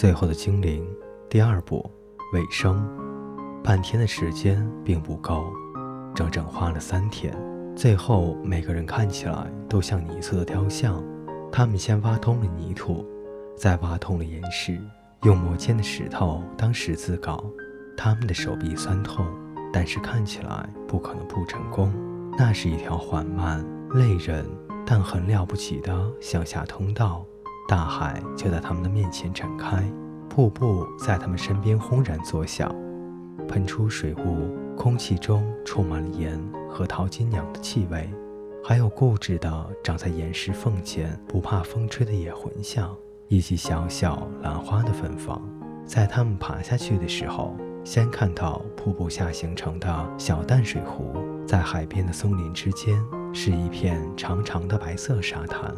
最后的精灵，第二部尾声。半天的时间并不够，整整花了三天。最后，每个人看起来都像泥塑的雕像。他们先挖通了泥土，再挖通了岩石，用磨尖的石头当十字镐。他们的手臂酸痛，但是看起来不可能不成功。那是一条缓慢、累人但很了不起的向下通道。大海就在他们的面前展开，瀑布在他们身边轰然作响，喷出水雾，空气中充满了盐和淘金鸟的气味，还有固执的长在岩石缝间、不怕风吹的野魂像，以及小小兰花的芬芳。在他们爬下去的时候，先看到瀑布下形成的小淡水湖，在海边的松林之间是一片长长的白色沙滩。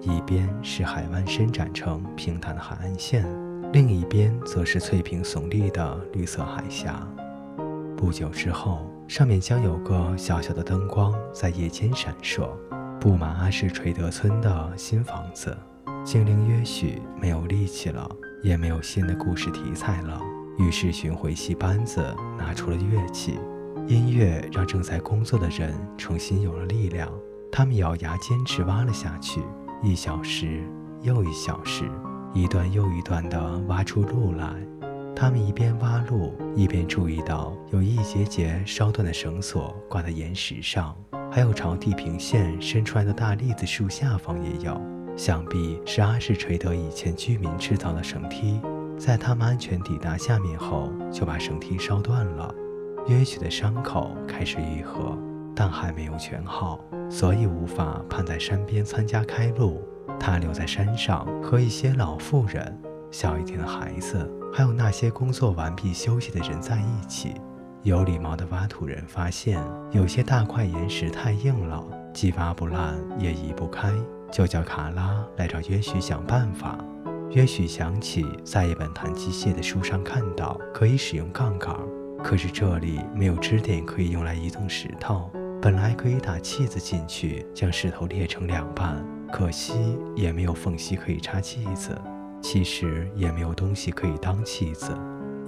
一边是海湾伸展成平坦的海岸线，另一边则是翠屏耸立的绿色海峡。不久之后，上面将有个小小的灯光在夜间闪烁，布满阿什垂德村的新房子。精灵约许没有力气了，也没有新的故事题材了，于是寻回戏班子，拿出了乐器。音乐让正在工作的人重新有了力量，他们咬牙坚持挖了下去。一小时又一小时，一段又一段地挖出路来。他们一边挖路，一边注意到有一节节烧断的绳索挂在岩石上，还有朝地平线伸出来的大栗子树下方也有。想必是阿什垂德以前居民制造的绳梯，在他们安全抵达下面后，就把绳梯烧断了。约许的伤口开始愈合，但还没有全好。所以无法盼在山边参加开路，他留在山上和一些老妇人、小一点的孩子，还有那些工作完毕休息的人在一起。有礼貌的挖土人发现，有些大块岩石太硬了，既挖不烂也移不开，就叫卡拉来找约许想办法。约许想起在一本谈机械的书上看到可以使用杠杆，可是这里没有支点可以用来移动石头。本来可以打气子进去，将石头裂成两半，可惜也没有缝隙可以插气子，其实也没有东西可以当气子。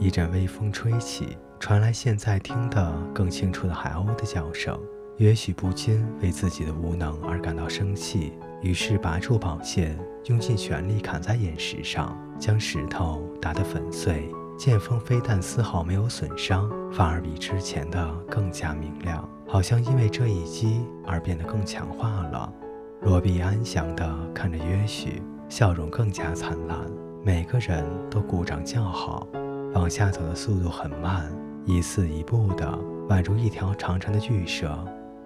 一阵微风吹起，传来现在听得更清楚的海鸥的叫声。也许不禁为自己的无能而感到生气，于是拔出宝剑，用尽全力砍在岩石上，将石头打得粉碎。剑锋非但丝毫没有损伤，反而比之前的更加明亮。好像因为这一击而变得更强化了。罗比安详地看着约许，笑容更加灿烂。每个人都鼓掌叫好。往下走的速度很慢，一次一步的，宛如一条长长的巨蛇。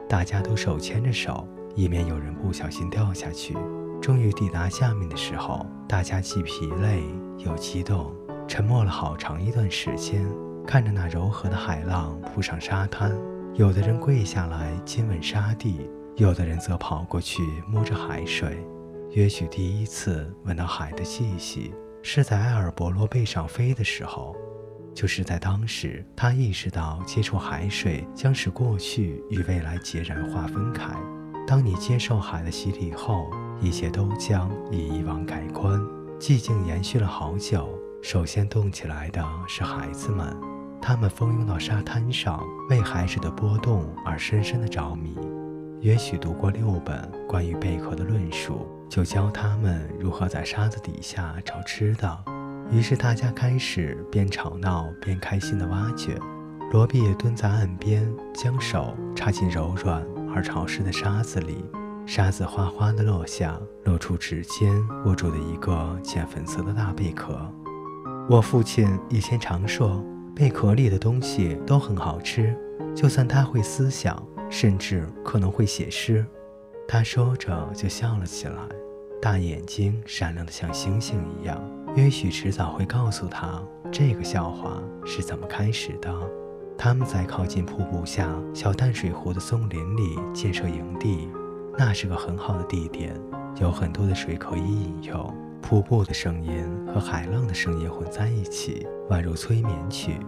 大家都手牵着手，以免有人不小心掉下去。终于抵达下面的时候，大家既疲累又激动，沉默了好长一段时间，看着那柔和的海浪扑上沙滩。有的人跪下来亲吻沙地，有的人则跑过去摸着海水。也许第一次闻到海的气息，是在埃尔伯罗背上飞的时候，就是在当时，他意识到接触海水将使过去与未来截然划分开。当你接受海的洗礼后，一切都将以以往改观。寂静延续了好久，首先动起来的是孩子们。他们蜂拥到沙滩上，为海水的波动而深深的着迷。也许读过六本关于贝壳的论述，就教他们如何在沙子底下找吃的。于是大家开始边吵闹边开心地挖掘。罗比也蹲在岸边，将手插进柔软而潮湿的沙子里，沙子哗哗地落下，露出指尖握住的一个浅粉色的大贝壳。我父亲以前常说。贝壳里的东西都很好吃，就算他会思想，甚至可能会写诗。他说着就笑了起来，大眼睛闪亮的像星星一样。也许迟早会告诉他这个笑话是怎么开始的。他们在靠近瀑布下小淡水湖的松林里建设营地，那是个很好的地点，有很多的水可以饮用。瀑布的声音和海浪的声音混在一起，宛如催眠曲。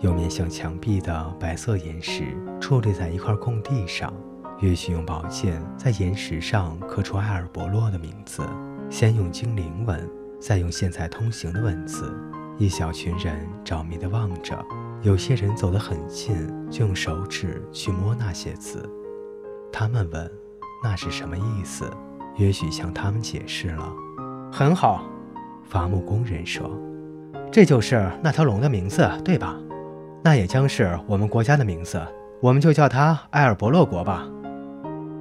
有面向墙壁的白色岩石矗立在一块空地上，约许用宝剑在岩石上刻出埃尔伯洛的名字，先用精灵文，再用现在通行的文字。一小群人着迷地望着，有些人走得很近，就用手指去摸那些字。他们问：“那是什么意思？”也许向他们解释了。很好，伐木工人说：“这就是那条龙的名字，对吧？那也将是我们国家的名字，我们就叫它埃尔伯洛国吧。”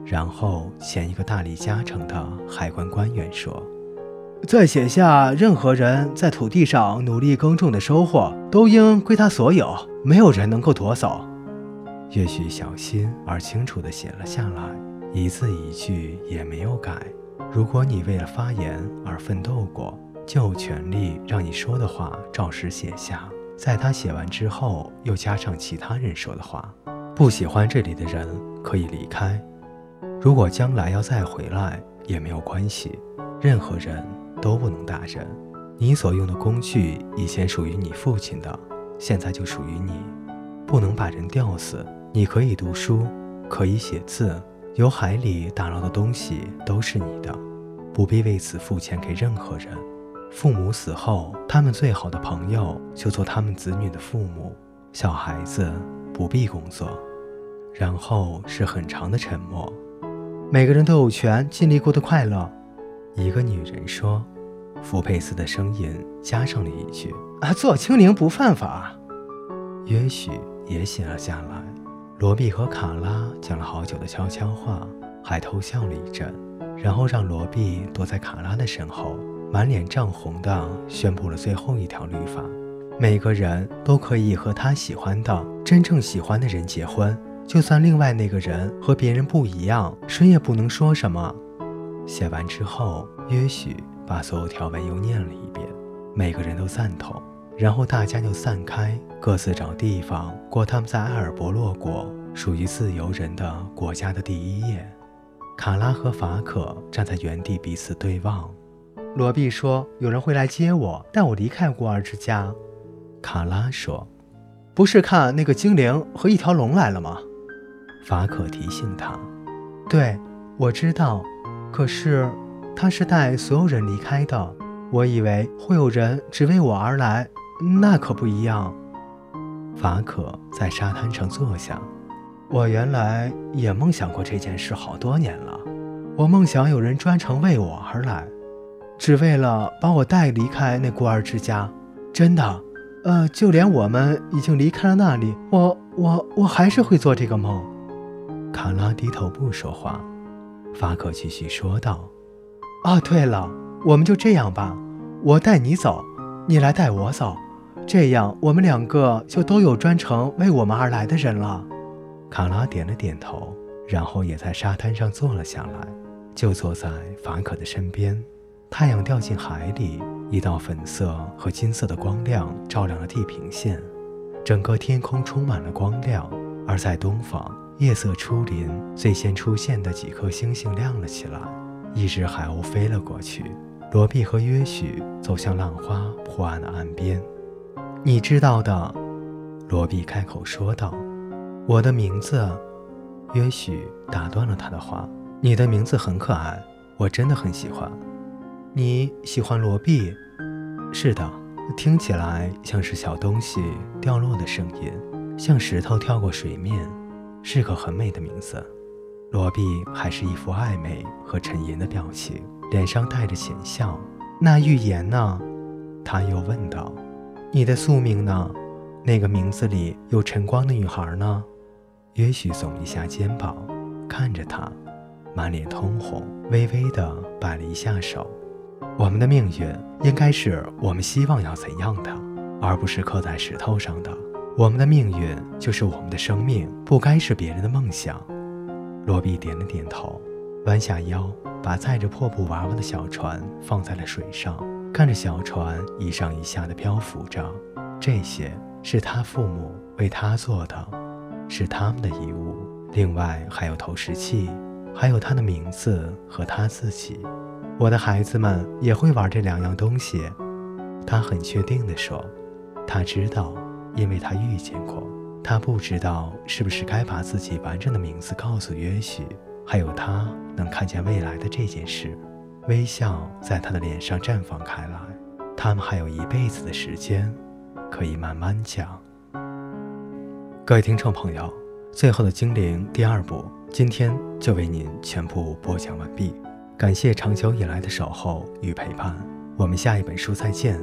然后，前一个大力加成的海关官员说。再写下，任何人在土地上努力耕种的收获，都应归他所有，没有人能够夺走。也许小心而清楚地写了下来，一字一句也没有改。如果你为了发言而奋斗过，就有权利让你说的话照实写下。在他写完之后，又加上其他人说的话。不喜欢这里的人可以离开。如果将来要再回来，也没有关系。任何人。都不能打人。你所用的工具以前属于你父亲的，现在就属于你。不能把人吊死。你可以读书，可以写字，由海里打捞的东西都是你的，不必为此付钱给任何人。父母死后，他们最好的朋友就做他们子女的父母。小孩子不必工作。然后是很长的沉默。每个人都有权尽力过得快乐。一个女人说。福佩斯的声音加上了一句：“啊，做精灵不犯法。”约许也写了下来。罗比和卡拉讲了好久的悄悄话，还偷笑了一阵，然后让罗比躲在卡拉的身后，满脸涨红的宣布了最后一条律法：每个人都可以和他喜欢的、真正喜欢的人结婚，就算另外那个人和别人不一样，谁也不能说什么。写完之后，约许。把所有条文又念了一遍，每个人都赞同，然后大家就散开，各自找地方过他们在埃尔伯洛国属于自由人的国家的第一夜。卡拉和法可站在原地彼此对望。罗比说：“有人会来接我，带我离开孤儿之家。”卡拉说：“不是看那个精灵和一条龙来了吗？”法可提醒他：“对，我知道，可是……”他是带所有人离开的，我以为会有人只为我而来，那可不一样。法可在沙滩上坐下。我原来也梦想过这件事好多年了，我梦想有人专程为我而来，只为了把我带离开那孤儿之家。真的，呃，就连我们已经离开了那里，我我我还是会做这个梦。卡拉低头不说话，法可继续说道。哦，对了，我们就这样吧，我带你走，你来带我走，这样我们两个就都有专程为我们而来的人了。卡拉点了点头，然后也在沙滩上坐了下来，就坐在法可的身边。太阳掉进海里，一道粉色和金色的光亮照亮了地平线，整个天空充满了光亮。而在东方，夜色初临，最先出现的几颗星星亮了起来。一只海鸥飞了过去，罗比和约许走向浪花破岸的岸边。你知道的，罗比开口说道：“我的名字。”约许打断了他的话：“你的名字很可爱，我真的很喜欢。你喜欢罗比？是的，听起来像是小东西掉落的声音，像石头跳过水面，是个很美的名字。”罗比还是一副暧昧和沉吟的表情，脸上带着浅笑。那预言呢？他又问道。你的宿命呢？那个名字里有晨光的女孩呢？约许耸一下肩膀，看着他，满脸通红，微微的摆了一下手。我们的命运应该是我们希望要怎样的，而不是刻在石头上的。我们的命运就是我们的生命，不该是别人的梦想。罗比点了点头，弯下腰，把载着破布娃娃的小船放在了水上，看着小船一上一下的漂浮着。这些是他父母为他做的，是他们的遗物。另外还有投石器，还有他的名字和他自己。我的孩子们也会玩这两样东西，他很确定地说。他知道，因为他遇见过。他不知道是不是该把自己完整的名字告诉约许，还有他能看见未来的这件事。微笑在他的脸上绽放开来。他们还有一辈子的时间，可以慢慢讲。各位听众朋友，《最后的精灵》第二部今天就为您全部播讲完毕，感谢长久以来的守候与陪伴，我们下一本书再见。